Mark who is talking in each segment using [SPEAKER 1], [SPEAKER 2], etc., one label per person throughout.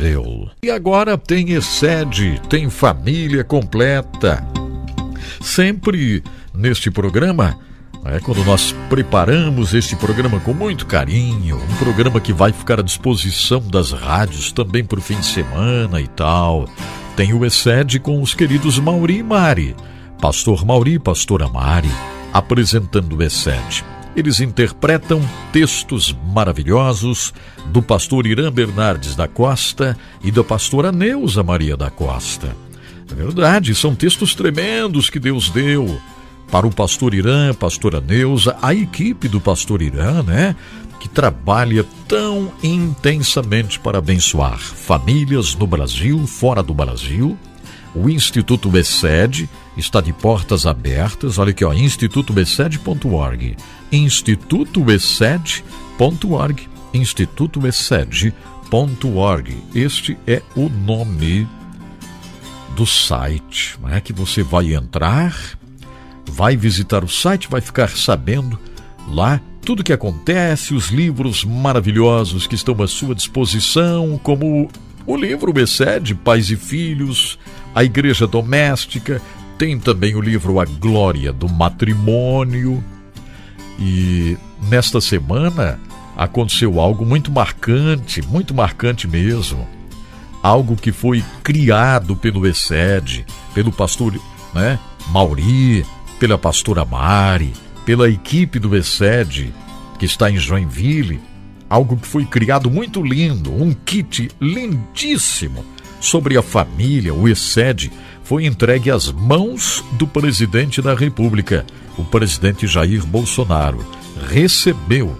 [SPEAKER 1] Marvel. E agora tem Excede, tem família completa. Sempre neste programa, é quando nós preparamos este programa com muito carinho, um programa que vai ficar à disposição das rádios também para o fim de semana e tal. Tem o Excede com os queridos Mauri e Mari, Pastor Mauri e Pastora Mari, apresentando o Excede. Eles interpretam textos maravilhosos do pastor Irã Bernardes da Costa e da pastora Neuza Maria da Costa. É verdade, são textos tremendos que Deus deu para o pastor Irã, pastora Neuza, a equipe do pastor Irã, né? Que trabalha tão intensamente para abençoar famílias no Brasil, fora do Brasil. O Instituto Excede está de portas abertas. Olha aqui, ó, institutobeced.org. institutobeced.org. institutobeced.org. Este é o nome do site, é que você vai entrar, vai visitar o site, vai ficar sabendo lá tudo o que acontece, os livros maravilhosos que estão à sua disposição, como o livro Becede, Pais e Filhos, a Igreja Doméstica, tem também o livro A Glória do Matrimônio. E nesta semana aconteceu algo muito marcante, muito marcante mesmo. Algo que foi criado pelo ESED, pelo pastor né, Mauri, pela pastora Mari, pela equipe do ESED, que está em Joinville. Algo que foi criado muito lindo, um kit lindíssimo sobre a família, o ESED foi entregue às mãos do presidente da República, o presidente Jair Bolsonaro. Recebeu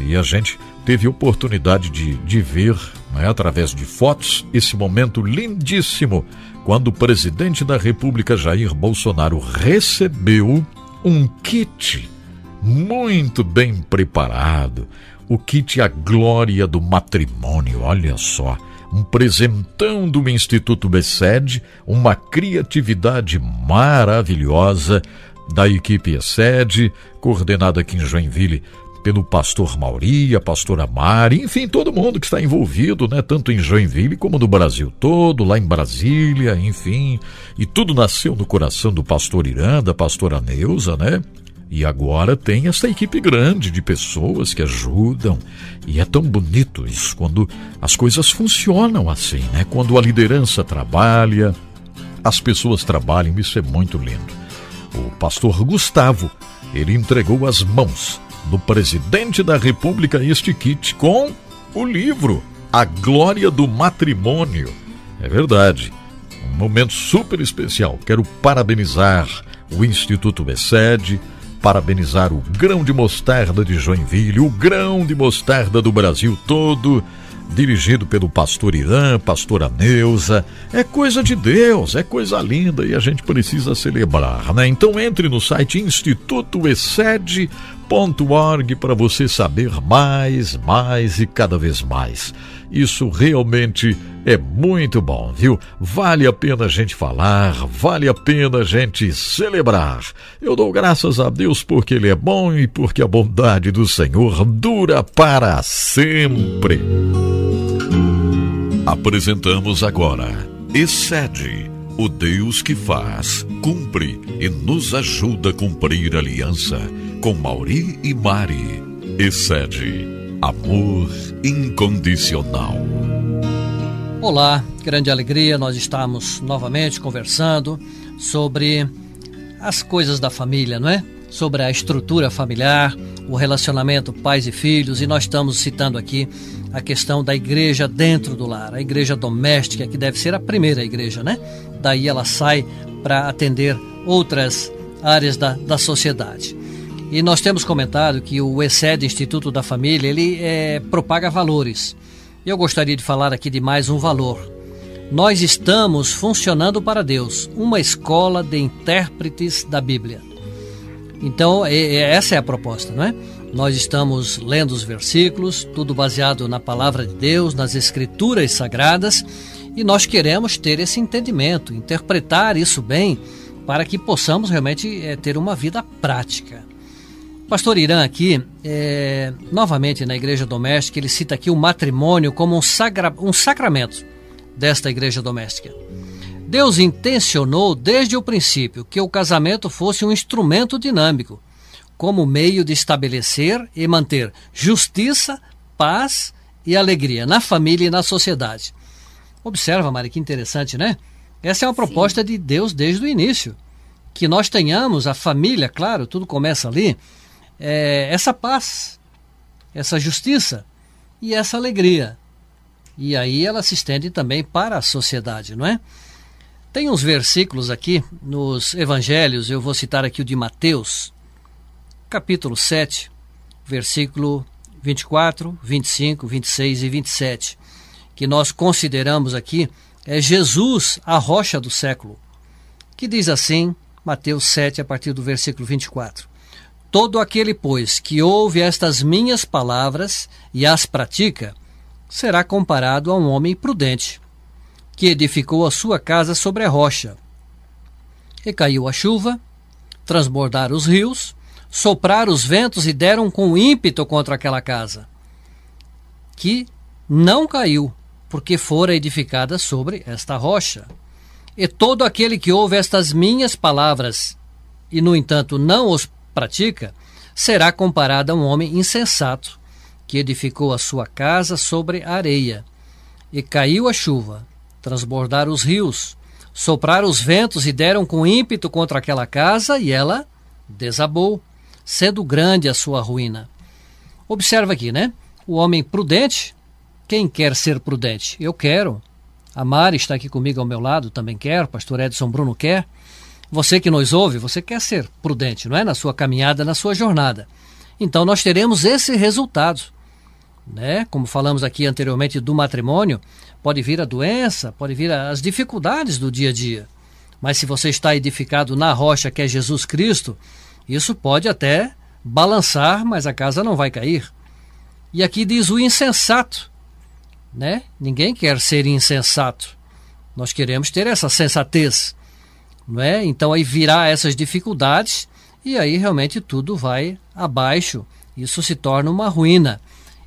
[SPEAKER 1] e a gente teve oportunidade de, de ver, né, através de fotos, esse momento lindíssimo quando o presidente da República Jair Bolsonaro recebeu um kit muito bem preparado, o kit A Glória do Matrimônio, olha só um presentão do Instituto Beced, uma criatividade maravilhosa da equipe ESED, coordenada aqui em Joinville pelo pastor Mauri, a pastora Mari, enfim, todo mundo que está envolvido, né, tanto em Joinville como no Brasil todo, lá em Brasília, enfim, e tudo nasceu no coração do pastor Irã, da pastora Neuza, né? E agora tem essa equipe grande de pessoas que ajudam. E é tão bonito isso quando as coisas funcionam assim, né? Quando a liderança trabalha, as pessoas trabalham, isso é muito lindo. O pastor Gustavo, ele entregou as mãos do presidente da República este kit com o livro A Glória do Matrimônio. É verdade. Um momento super especial. Quero parabenizar o Instituto Becede, parabenizar o grão de mostarda de Joinville, o grão de mostarda do Brasil todo, dirigido pelo pastor Irã, pastora Neuza. É coisa de Deus, é coisa linda e a gente precisa celebrar, né? Então entre no site institutoexcede.org para você saber mais, mais e cada vez mais. Isso realmente é muito bom, viu? Vale a pena a gente falar, vale a pena a gente celebrar. Eu dou graças a Deus porque Ele é bom e porque a bondade do Senhor dura para sempre. Apresentamos agora Excede, o Deus que faz, cumpre e nos ajuda a cumprir a aliança com Mauri e Mari. Excede Amor incondicional.
[SPEAKER 2] Olá, grande alegria, nós estamos novamente conversando sobre as coisas da família, não é? Sobre a estrutura familiar, o relacionamento pais e filhos, e nós estamos citando aqui a questão da igreja dentro do lar, a igreja doméstica, que deve ser a primeira igreja, né? Daí ela sai para atender outras áreas da, da sociedade. E nós temos comentado que o ESED, Instituto da Família, ele é, propaga valores. Eu gostaria de falar aqui de mais um valor. Nós estamos funcionando para Deus, uma escola de intérpretes da Bíblia. Então, essa é a proposta, não é? Nós estamos lendo os versículos, tudo baseado na palavra de Deus, nas escrituras sagradas, e nós queremos ter esse entendimento, interpretar isso bem, para que possamos realmente é, ter uma vida prática. Pastor Irã aqui, é, novamente na igreja doméstica, ele cita aqui o matrimônio como um, sagra, um sacramento. desta igreja doméstica. Deus intencionou desde o princípio que o casamento fosse um instrumento dinâmico, como meio de estabelecer e manter justiça, paz e alegria na família e na sociedade. Observa, Mari, que interessante, né? Essa é uma proposta Sim. de Deus desde o início. Que nós tenhamos a família, claro, tudo começa ali, é, essa paz, essa justiça e essa alegria. E aí ela se estende também para a sociedade, não é? Tem uns versículos aqui nos evangelhos, eu vou citar aqui o de Mateus, capítulo 7, versículo 24, 25, 26 e 27, que nós consideramos aqui é Jesus, a rocha do século, que diz assim, Mateus 7, a partir do versículo 24: Todo aquele, pois, que ouve estas minhas palavras e as pratica, será comparado a um homem prudente, que edificou a sua casa sobre a rocha. E caiu a chuva, transbordaram os rios, sopraram os ventos e deram com ímpeto contra aquela casa, que não caiu, porque fora edificada sobre esta rocha. E todo aquele que ouve estas minhas palavras e, no entanto, não os pratica, será comparado a um homem insensato que edificou a sua casa sobre areia. E caiu a chuva, transbordaram os rios, sopraram os ventos e deram com ímpeto contra aquela casa, e ela desabou, sendo grande a sua ruína. Observa aqui, né? O homem prudente, quem quer ser prudente? Eu quero. A Mari está aqui comigo ao meu lado, também quer, pastor Edson Bruno quer. Você que nos ouve, você quer ser prudente, não é? Na sua caminhada, na sua jornada. Então nós teremos esse resultado né? Como falamos aqui anteriormente do matrimônio, pode vir a doença, pode vir as dificuldades do dia a dia. Mas se você está edificado na rocha que é Jesus Cristo, isso pode até balançar, mas a casa não vai cair. E aqui diz o insensato, né? Ninguém quer ser insensato. Nós queremos ter essa sensatez, não é? Então aí virá essas dificuldades e aí realmente tudo vai abaixo. Isso se torna uma ruína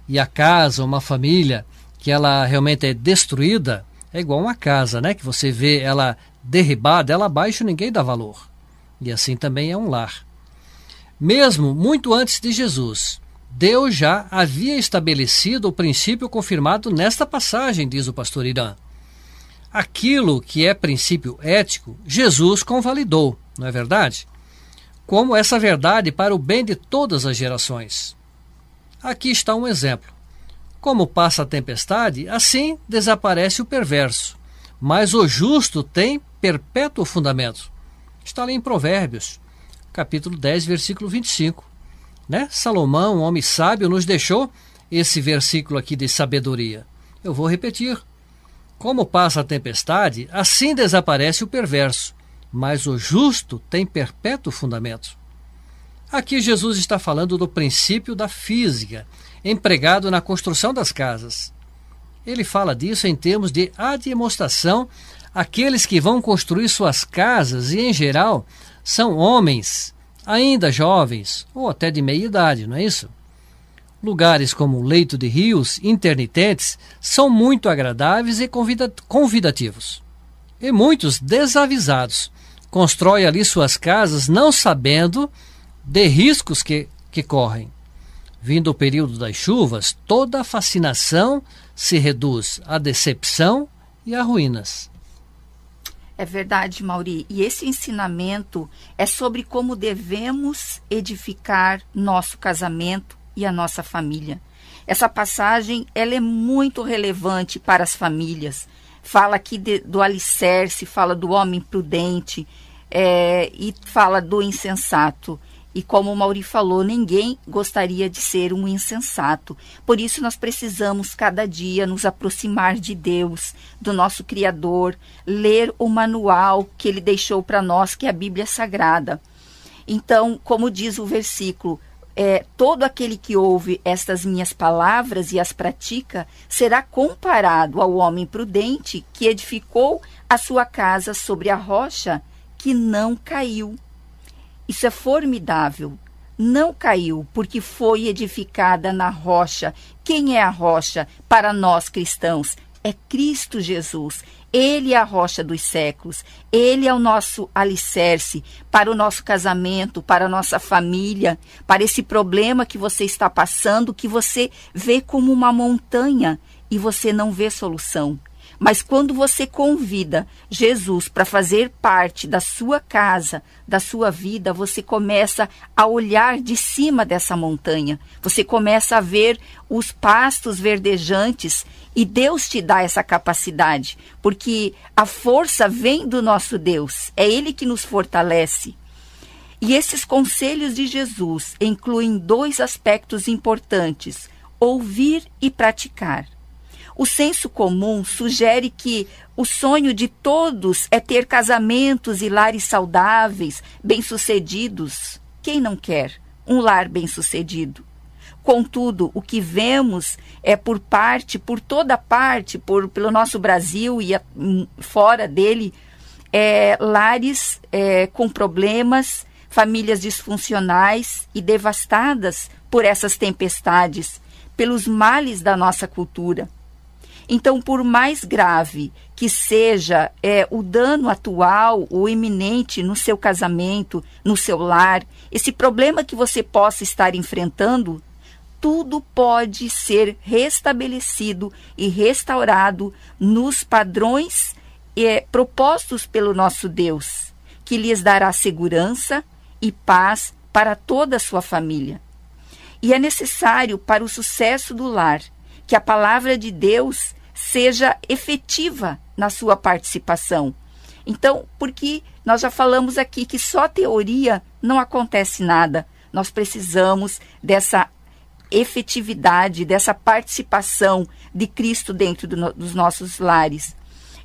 [SPEAKER 2] e a casa, uma família, que ela realmente é destruída, é igual uma casa, né? Que você vê ela derribada, ela abaixo ninguém dá valor. E assim também é um lar. Mesmo muito antes de Jesus, Deus já havia estabelecido o princípio confirmado nesta passagem, diz o pastor Irã. Aquilo que é princípio ético, Jesus convalidou, não é verdade? Como essa verdade para o bem de todas as gerações. Aqui está um exemplo. Como passa a tempestade, assim desaparece o perverso. Mas o justo tem perpétuo fundamento. Está ali em Provérbios, capítulo 10, versículo 25. Né? Salomão, um homem sábio, nos deixou esse versículo aqui de sabedoria. Eu vou repetir. Como passa a tempestade, assim desaparece o perverso, mas o justo tem perpétuo fundamento. Aqui Jesus está falando do princípio da física, empregado na construção das casas. Ele fala disso em termos de demonstração àqueles que vão construir suas casas e, em geral, são homens, ainda jovens ou até de meia idade, não é isso? Lugares como leito de rios intermitentes são muito agradáveis e convida convidativos. E muitos desavisados constroem ali suas casas não sabendo de riscos que, que correm. Vindo o período das chuvas, toda a fascinação se reduz à decepção e a ruínas.
[SPEAKER 3] É verdade, Mauri. E esse ensinamento é sobre como devemos edificar nosso casamento e a nossa família. Essa passagem ela é muito relevante para as famílias. Fala aqui de, do alicerce, fala do homem prudente é, e fala do insensato. E como o Mauri falou, ninguém gostaria de ser um insensato. Por isso nós precisamos cada dia nos aproximar de Deus, do nosso Criador, ler o manual que ele deixou para nós, que é a Bíblia Sagrada. Então, como diz o versículo, é, todo aquele que ouve estas minhas palavras e as pratica será comparado ao homem prudente que edificou a sua casa sobre a rocha que não caiu. Isso é formidável. Não caiu porque foi edificada na rocha. Quem é a rocha para nós cristãos? é Cristo Jesus. Ele é a rocha dos séculos. Ele é o nosso alicerce para o nosso casamento, para a nossa família, para esse problema que você está passando, que você vê como uma montanha e você não vê solução. Mas quando você convida Jesus para fazer parte da sua casa, da sua vida, você começa a olhar de cima dessa montanha. Você começa a ver os pastos verdejantes e Deus te dá essa capacidade, porque a força vem do nosso Deus. É ele que nos fortalece. E esses conselhos de Jesus incluem dois aspectos importantes: ouvir e praticar. O senso comum sugere que o sonho de todos é ter casamentos e lares saudáveis, bem-sucedidos. Quem não quer um lar bem-sucedido? Contudo, o que vemos é por parte, por toda parte, por, pelo nosso Brasil e a, hum, fora dele, é, lares é, com problemas, famílias disfuncionais e devastadas por essas tempestades, pelos males da nossa cultura. Então, por mais grave que seja é, o dano atual ou iminente no seu casamento, no seu lar, esse problema que você possa estar enfrentando, tudo pode ser restabelecido e restaurado nos padrões é, propostos pelo nosso Deus, que lhes dará segurança e paz para toda a sua família. E é necessário para o sucesso do lar que a palavra de Deus seja efetiva na sua participação. Então, porque nós já falamos aqui que só teoria não acontece nada. Nós precisamos dessa efetividade, dessa participação de Cristo dentro do, dos nossos lares.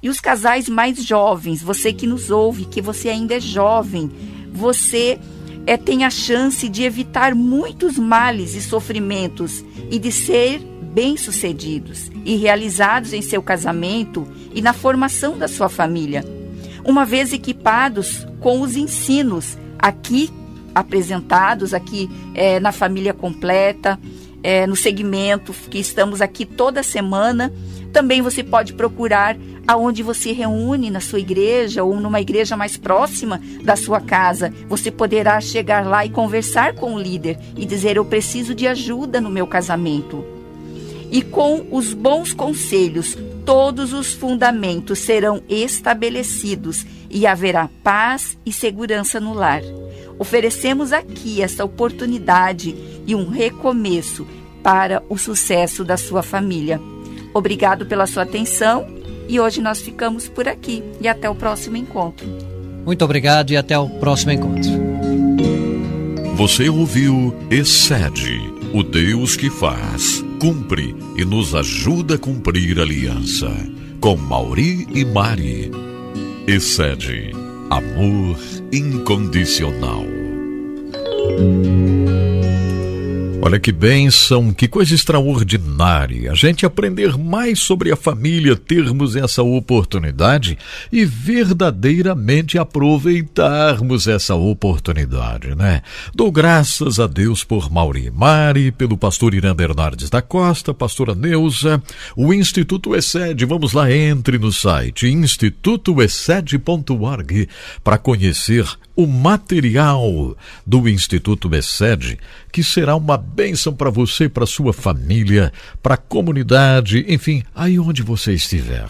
[SPEAKER 3] E os casais mais jovens, você que nos ouve, que você ainda é jovem, você é, tem a chance de evitar muitos males e sofrimentos e de ser bem-sucedidos e realizados em seu casamento e na formação da sua família, uma vez equipados com os ensinos aqui apresentados, aqui é, na família completa, é, no segmento que estamos aqui toda semana. Também você pode procurar aonde você reúne na sua igreja ou numa igreja mais próxima da sua casa. Você poderá chegar lá e conversar com o líder e dizer: Eu preciso de ajuda no meu casamento e com os bons conselhos todos os fundamentos serão estabelecidos e haverá paz e segurança no lar. Oferecemos aqui esta oportunidade e um recomeço para o sucesso da sua família. Obrigado pela sua atenção e hoje nós ficamos por aqui e até o próximo encontro.
[SPEAKER 2] Muito obrigado e até o próximo encontro.
[SPEAKER 1] Você ouviu Excede, o Deus que faz cumpre e nos ajuda a cumprir a aliança. Com Mauri e Mari. Excede amor incondicional. Olha que bênção, que coisa extraordinária. A gente aprender mais sobre a família, termos essa oportunidade e verdadeiramente aproveitarmos essa oportunidade, né? Dou graças a Deus por Mauri Mari, pelo pastor Irã Bernardes da Costa, pastora Neuza, o Instituto Excede. Vamos lá, entre no site institutoexcede.org para conhecer o material do Instituto Excede, que será uma bênção para você, para sua família, para a comunidade, enfim, aí onde você estiver.